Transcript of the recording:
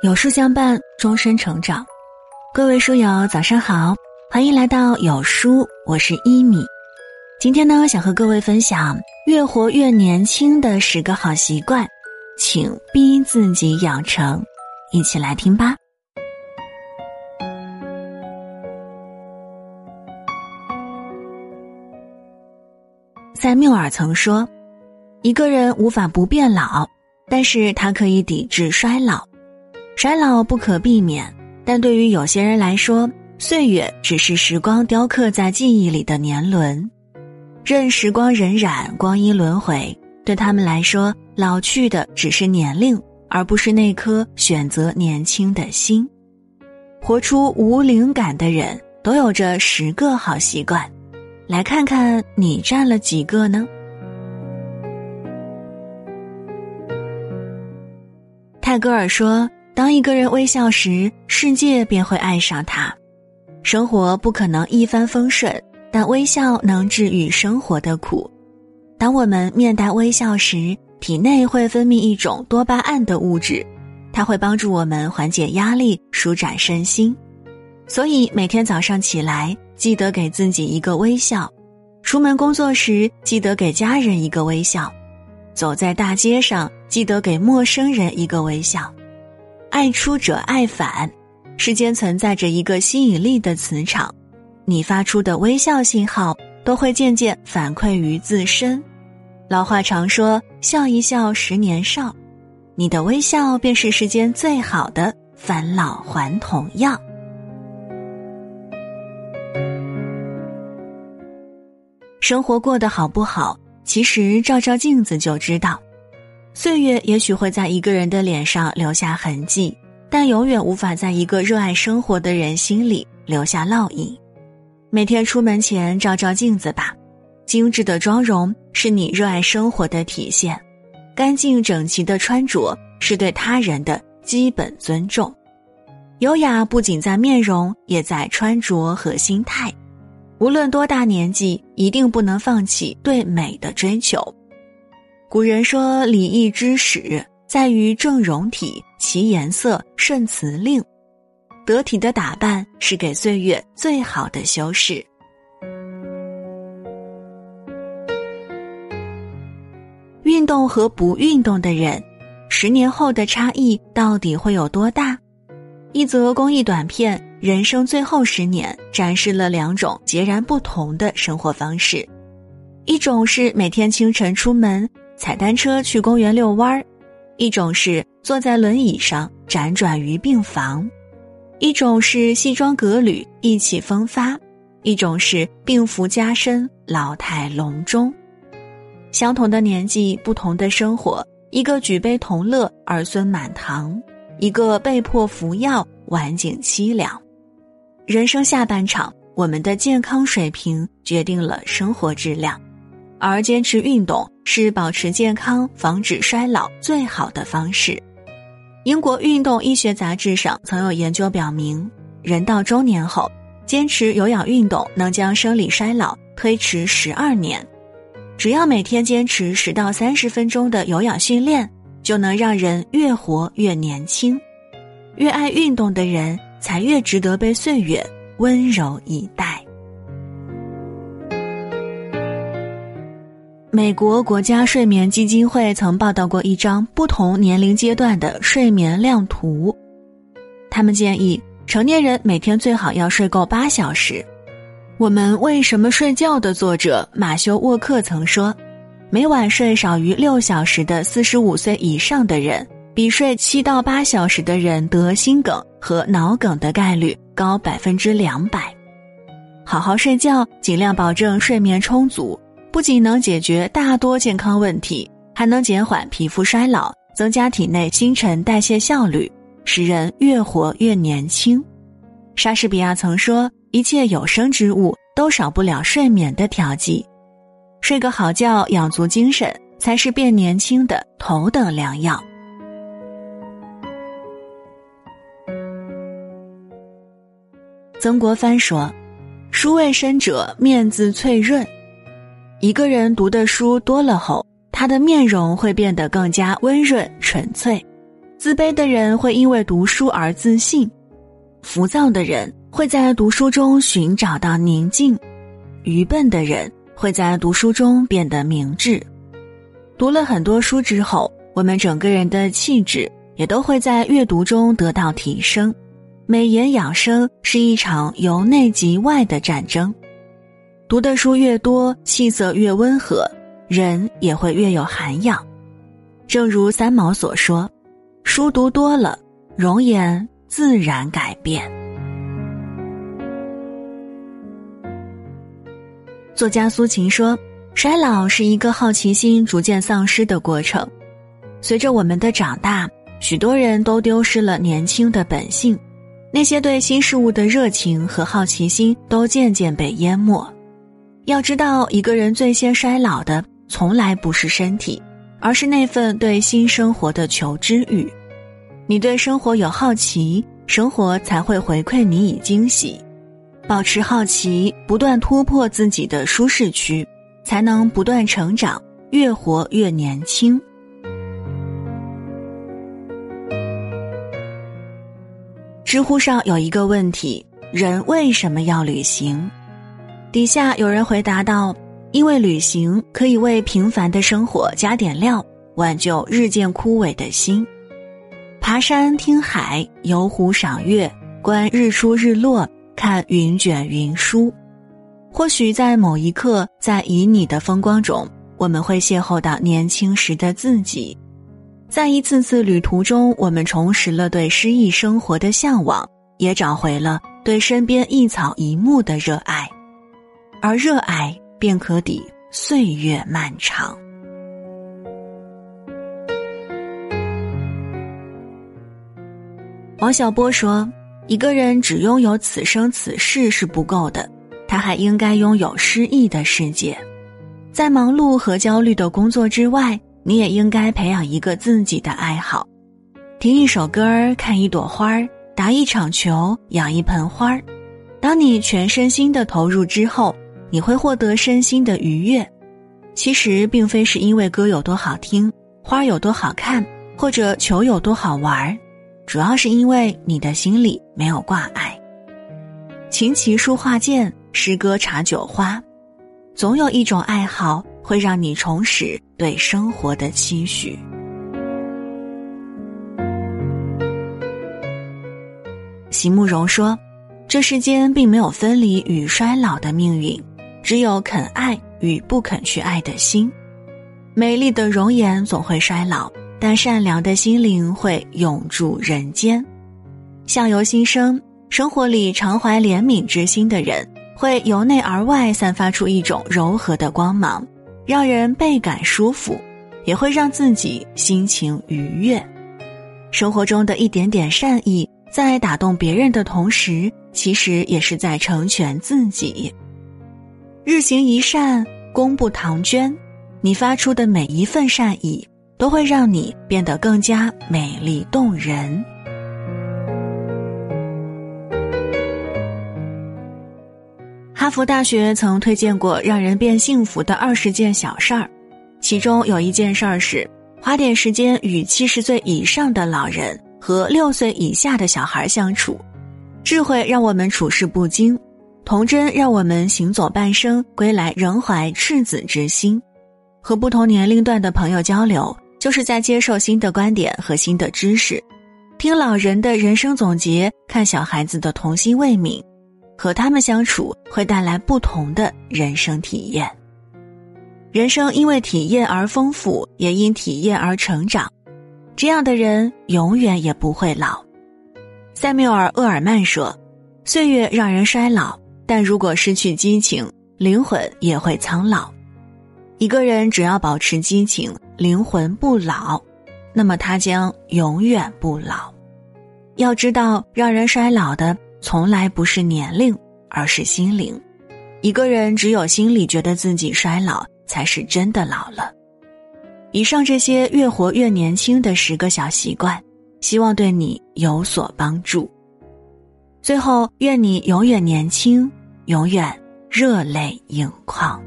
有书相伴，终身成长。各位书友，早上好，欢迎来到有书，我是一米。今天呢，想和各位分享越活越年轻的十个好习惯，请逼自己养成，一起来听吧。塞缪尔曾说：“一个人无法不变老，但是他可以抵制衰老。”衰老不可避免，但对于有些人来说，岁月只是时光雕刻在记忆里的年轮，任时光荏苒，光阴轮回，对他们来说，老去的只是年龄，而不是那颗选择年轻的心。活出无灵感的人，都有着十个好习惯，来看看你占了几个呢？泰戈尔说。当一个人微笑时，世界便会爱上他。生活不可能一帆风顺，但微笑能治愈生活的苦。当我们面带微笑时，体内会分泌一种多巴胺的物质，它会帮助我们缓解压力、舒展身心。所以每天早上起来，记得给自己一个微笑；出门工作时，记得给家人一个微笑；走在大街上，记得给陌生人一个微笑。爱出者爱返，世间存在着一个吸引力的磁场，你发出的微笑信号都会渐渐反馈于自身。老话常说“笑一笑，十年少”，你的微笑便是世间最好的返老还童药。生活过得好不好，其实照照镜子就知道。岁月也许会在一个人的脸上留下痕迹，但永远无法在一个热爱生活的人心里留下烙印。每天出门前照照镜子吧，精致的妆容是你热爱生活的体现，干净整齐的穿着是对他人的基本尊重。优雅不仅在面容，也在穿着和心态。无论多大年纪，一定不能放弃对美的追求。古人说：“礼义之始，在于正容体，其颜色顺辞令。得体的打扮是给岁月最好的修饰。”运动和不运动的人，十年后的差异到底会有多大？一则公益短片《人生最后十年》展示了两种截然不同的生活方式：一种是每天清晨出门。踩单车去公园遛弯儿，一种是坐在轮椅上辗转于病房，一种是西装革履意气风发，一种是病服加身老态龙钟。相同的年纪，不同的生活，一个举杯同乐儿孙满堂，一个被迫服药晚景凄凉。人生下半场，我们的健康水平决定了生活质量。而坚持运动是保持健康、防止衰老最好的方式。英国运动医学杂志上曾有研究表明，人到中年后，坚持有氧运动能将生理衰老推迟十二年。只要每天坚持十到三十分钟的有氧训练，就能让人越活越年轻。越爱运动的人，才越值得被岁月温柔以待。美国国家睡眠基金会曾报道过一张不同年龄阶段的睡眠量图，他们建议成年人每天最好要睡够八小时。我们为什么睡觉的作者马修沃克曾说，每晚睡少于六小时的四十五岁以上的人，比睡七到八小时的人得心梗和脑梗的概率高百分之两百。好好睡觉，尽量保证睡眠充足。不仅能解决大多健康问题，还能减缓皮肤衰老，增加体内新陈代谢效率，使人越活越年轻。莎士比亚曾说：“一切有生之物都少不了睡眠的调剂，睡个好觉，养足精神，才是变年轻的头等良药。”曾国藩说：“书未深者，面自翠润。”一个人读的书多了后，他的面容会变得更加温润纯粹。自卑的人会因为读书而自信，浮躁的人会在读书中寻找到宁静，愚笨的人会在读书中变得明智。读了很多书之后，我们整个人的气质也都会在阅读中得到提升。美颜养生是一场由内及外的战争，读的书越多，气色越温和，人也会越有涵养。正如三毛所说：“书读多了，容颜自然改变。”作家苏秦说：“衰老是一个好奇心逐渐丧失的过程，随着我们的长大，许多人都丢失了年轻的本性。”那些对新事物的热情和好奇心都渐渐被淹没。要知道，一个人最先衰老的，从来不是身体，而是那份对新生活的求知欲。你对生活有好奇，生活才会回馈你以惊喜。保持好奇，不断突破自己的舒适区，才能不断成长，越活越年轻。知乎上有一个问题：人为什么要旅行？底下有人回答道：“因为旅行可以为平凡的生活加点料，挽救日渐枯萎的心。爬山、听海、游湖、赏月、观日出日落、看云卷云舒。或许在某一刻，在旖旎的风光中，我们会邂逅到年轻时的自己。”在一次次旅途中，我们重拾了对诗意生活的向往，也找回了对身边一草一木的热爱，而热爱便可抵岁月漫长。王小波说：“一个人只拥有此生此世是不够的，他还应该拥有诗意的世界，在忙碌和焦虑的工作之外。”你也应该培养一个自己的爱好，听一首歌儿，看一朵花儿，打一场球，养一盆花儿。当你全身心的投入之后，你会获得身心的愉悦。其实并非是因为歌有多好听，花有多好看，或者球有多好玩儿，主要是因为你的心里没有挂碍。琴棋书画剑，诗歌茶酒花，总有一种爱好。会让你重拾对生活的期许。席慕容说：“这世间并没有分离与衰老的命运，只有肯爱与不肯去爱的心。美丽的容颜总会衰老，但善良的心灵会永驻人间。相由心生，生活里常怀怜悯之心的人，会由内而外散发出一种柔和的光芒。”让人倍感舒服，也会让自己心情愉悦。生活中的一点点善意，在打动别人的同时，其实也是在成全自己。日行一善，功不唐捐。你发出的每一份善意，都会让你变得更加美丽动人。哈佛大学曾推荐过让人变幸福的二十件小事儿，其中有一件事儿是花点时间与七十岁以上的老人和六岁以下的小孩相处。智慧让我们处事不惊，童真让我们行走半生归来仍怀赤子之心。和不同年龄段的朋友交流，就是在接受新的观点和新的知识。听老人的人生总结，看小孩子的童心未泯。和他们相处会带来不同的人生体验。人生因为体验而丰富，也因体验而成长。这样的人永远也不会老。塞缪尔·厄尔曼说：“岁月让人衰老，但如果失去激情，灵魂也会苍老。一个人只要保持激情，灵魂不老，那么他将永远不老。要知道，让人衰老的。”从来不是年龄，而是心灵。一个人只有心里觉得自己衰老，才是真的老了。以上这些越活越年轻的十个小习惯，希望对你有所帮助。最后，愿你永远年轻，永远热泪盈眶。